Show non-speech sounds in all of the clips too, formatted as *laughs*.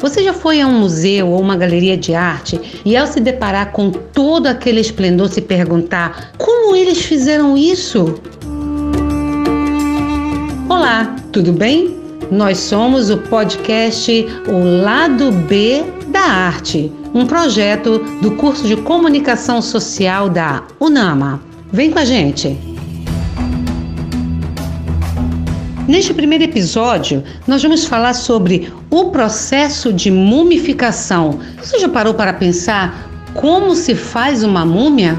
Você já foi a um museu ou uma galeria de arte e, ao se deparar com todo aquele esplendor, se perguntar como eles fizeram isso? Olá, tudo bem? Nós somos o podcast O Lado B da Arte, um projeto do curso de Comunicação Social da UNAMA. Vem com a gente! Neste primeiro episódio, nós vamos falar sobre o processo de mumificação. Você já parou para pensar como se faz uma múmia?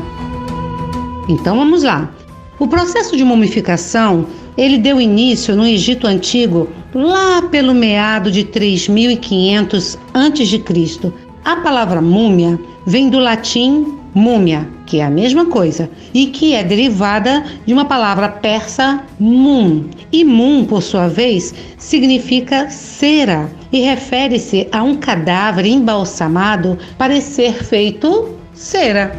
Então vamos lá. O processo de mumificação, ele deu início no Egito antigo, lá pelo meado de 3500 a.C. A palavra múmia vem do latim múmia, que é a mesma coisa, e que é derivada de uma palavra persa mum. E mum, por sua vez, significa cera e refere-se a um cadáver embalsamado para ser feito cera.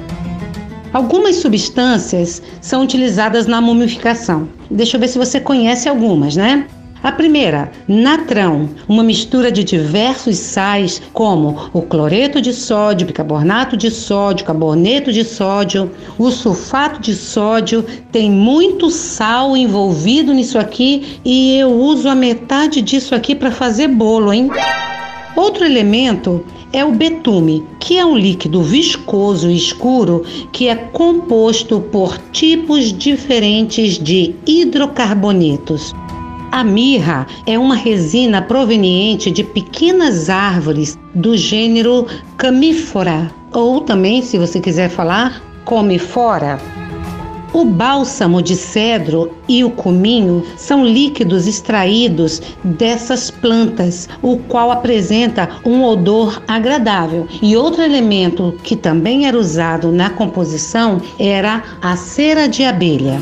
Algumas substâncias são utilizadas na mumificação. Deixa eu ver se você conhece algumas, né? A primeira, natrão, uma mistura de diversos sais como o cloreto de sódio, bicarbonato de sódio, carboneto de sódio. O sulfato de sódio tem muito sal envolvido nisso aqui e eu uso a metade disso aqui para fazer bolo, hein? Outro elemento é o betume, que é um líquido viscoso e escuro que é composto por tipos diferentes de hidrocarbonetos. A mirra é uma resina proveniente de pequenas árvores do gênero Camífora, ou também, se você quiser falar, comifora. O bálsamo de cedro e o cominho são líquidos extraídos dessas plantas, o qual apresenta um odor agradável. E outro elemento que também era usado na composição era a cera de abelha.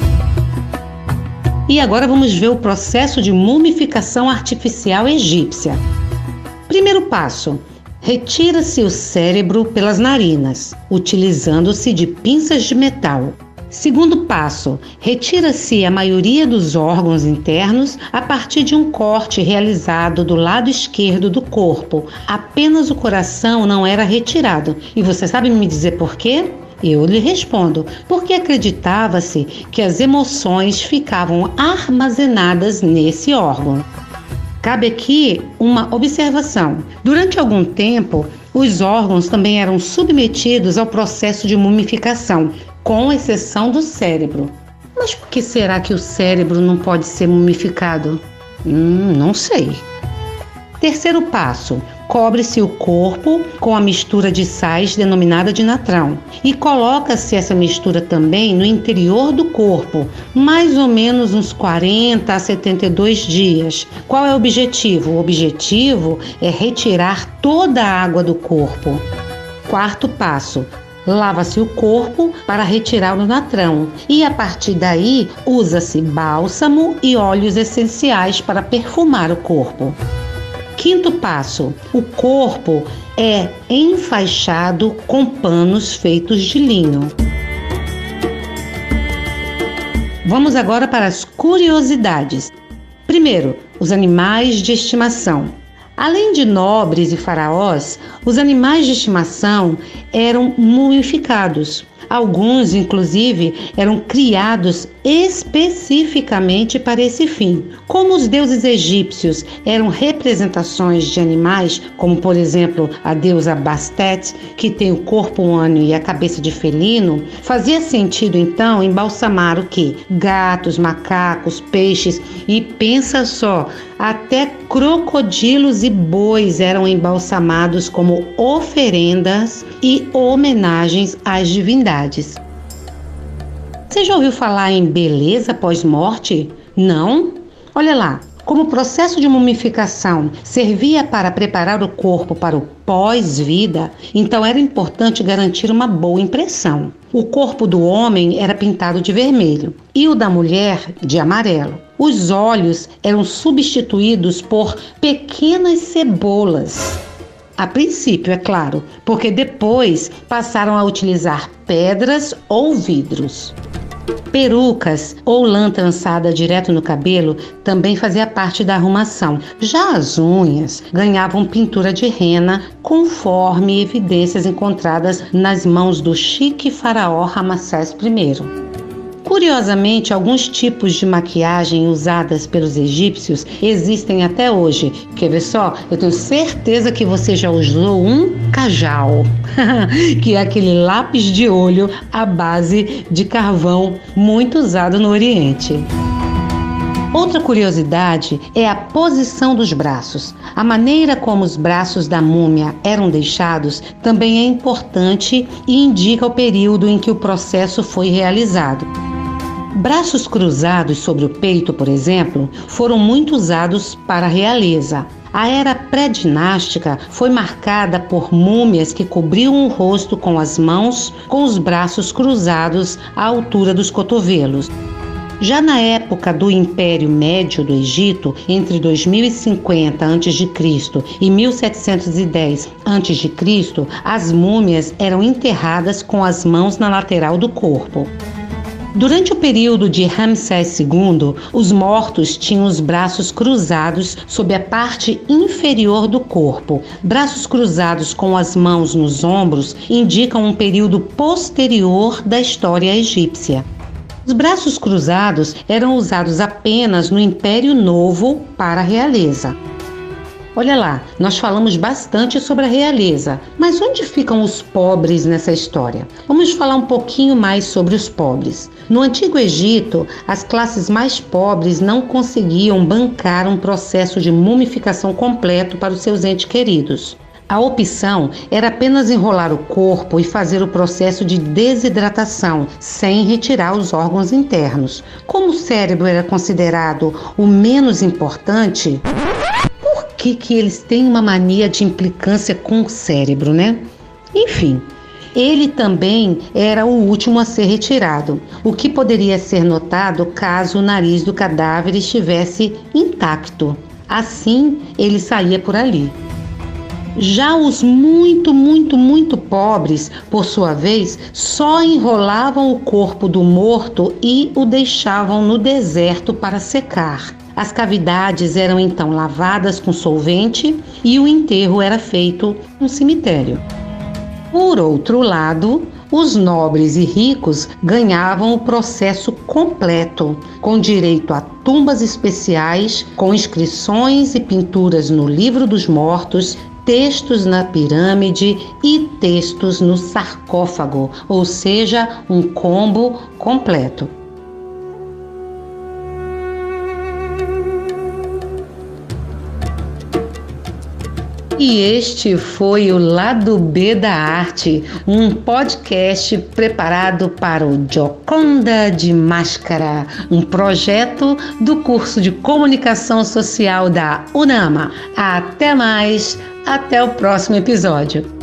E agora vamos ver o processo de mumificação artificial egípcia. Primeiro passo: retira-se o cérebro pelas narinas, utilizando-se de pinças de metal. Segundo passo: retira-se a maioria dos órgãos internos a partir de um corte realizado do lado esquerdo do corpo. Apenas o coração não era retirado. E você sabe me dizer por quê? Eu lhe respondo, porque acreditava-se que as emoções ficavam armazenadas nesse órgão. Cabe aqui uma observação. Durante algum tempo, os órgãos também eram submetidos ao processo de mumificação, com exceção do cérebro. Mas por que será que o cérebro não pode ser mumificado? Hum, não sei. Terceiro passo: cobre-se o corpo com a mistura de sais denominada de natrão e coloca-se essa mistura também no interior do corpo, mais ou menos uns 40 a 72 dias. Qual é o objetivo? O objetivo é retirar toda a água do corpo. Quarto passo: Lava-se o corpo para retirar o natrão e a partir daí usa-se bálsamo e óleos essenciais para perfumar o corpo. Quinto passo: o corpo é enfaixado com panos feitos de linho. Vamos agora para as curiosidades. Primeiro, os animais de estimação. Além de nobres e faraós, os animais de estimação eram mumificados. Alguns, inclusive, eram criados especificamente para esse fim. Como os deuses egípcios eram representações de animais, como por exemplo a deusa Bastet, que tem o corpo humano e a cabeça de felino, fazia sentido então embalsamar o que? Gatos, macacos, peixes e pensa só, até crocodilos e bois eram embalsamados como oferendas e homenagens às divindades. Você já ouviu falar em beleza pós-morte? Não? Olha lá, como o processo de mumificação servia para preparar o corpo para o pós-vida, então era importante garantir uma boa impressão. O corpo do homem era pintado de vermelho e o da mulher de amarelo. Os olhos eram substituídos por pequenas cebolas. A princípio, é claro, porque depois passaram a utilizar pedras ou vidros. Perucas ou lã trançada direto no cabelo também fazia parte da arrumação. Já as unhas ganhavam pintura de rena conforme evidências encontradas nas mãos do chique faraó Ramsés I. Curiosamente, alguns tipos de maquiagem usadas pelos egípcios existem até hoje. Quer ver só? Eu tenho certeza que você já usou um cajal, *laughs* que é aquele lápis de olho à base de carvão muito usado no Oriente. Outra curiosidade é a posição dos braços. A maneira como os braços da múmia eram deixados também é importante e indica o período em que o processo foi realizado. Braços cruzados sobre o peito, por exemplo, foram muito usados para a realeza. A era pré-dinástica foi marcada por múmias que cobriam o rosto com as mãos, com os braços cruzados à altura dos cotovelos. Já na época do Império Médio do Egito, entre 2050 a.C. e 1710 a.C., as múmias eram enterradas com as mãos na lateral do corpo. Durante o período de Ramsés II, os mortos tinham os braços cruzados sob a parte inferior do corpo. Braços cruzados com as mãos nos ombros indicam um período posterior da história egípcia. Os braços cruzados eram usados apenas no Império Novo para a realeza. Olha lá, nós falamos bastante sobre a realeza, mas onde ficam os pobres nessa história? Vamos falar um pouquinho mais sobre os pobres. No Antigo Egito, as classes mais pobres não conseguiam bancar um processo de mumificação completo para os seus entes queridos. A opção era apenas enrolar o corpo e fazer o processo de desidratação, sem retirar os órgãos internos. Como o cérebro era considerado o menos importante, por que, que eles têm uma mania de implicância com o cérebro, né? Enfim, ele também era o último a ser retirado, o que poderia ser notado caso o nariz do cadáver estivesse intacto. Assim, ele saía por ali. Já os muito, muito, muito pobres, por sua vez, só enrolavam o corpo do morto e o deixavam no deserto para secar. As cavidades eram então lavadas com solvente e o enterro era feito no cemitério. Por outro lado, os nobres e ricos ganhavam o processo completo, com direito a tumbas especiais, com inscrições e pinturas no livro dos mortos, textos na pirâmide e textos no sarcófago, ou seja, um combo completo. E este foi o Lado B da Arte, um podcast preparado para o Joconda de Máscara, um projeto do curso de Comunicação Social da UNAMA. Até mais, até o próximo episódio.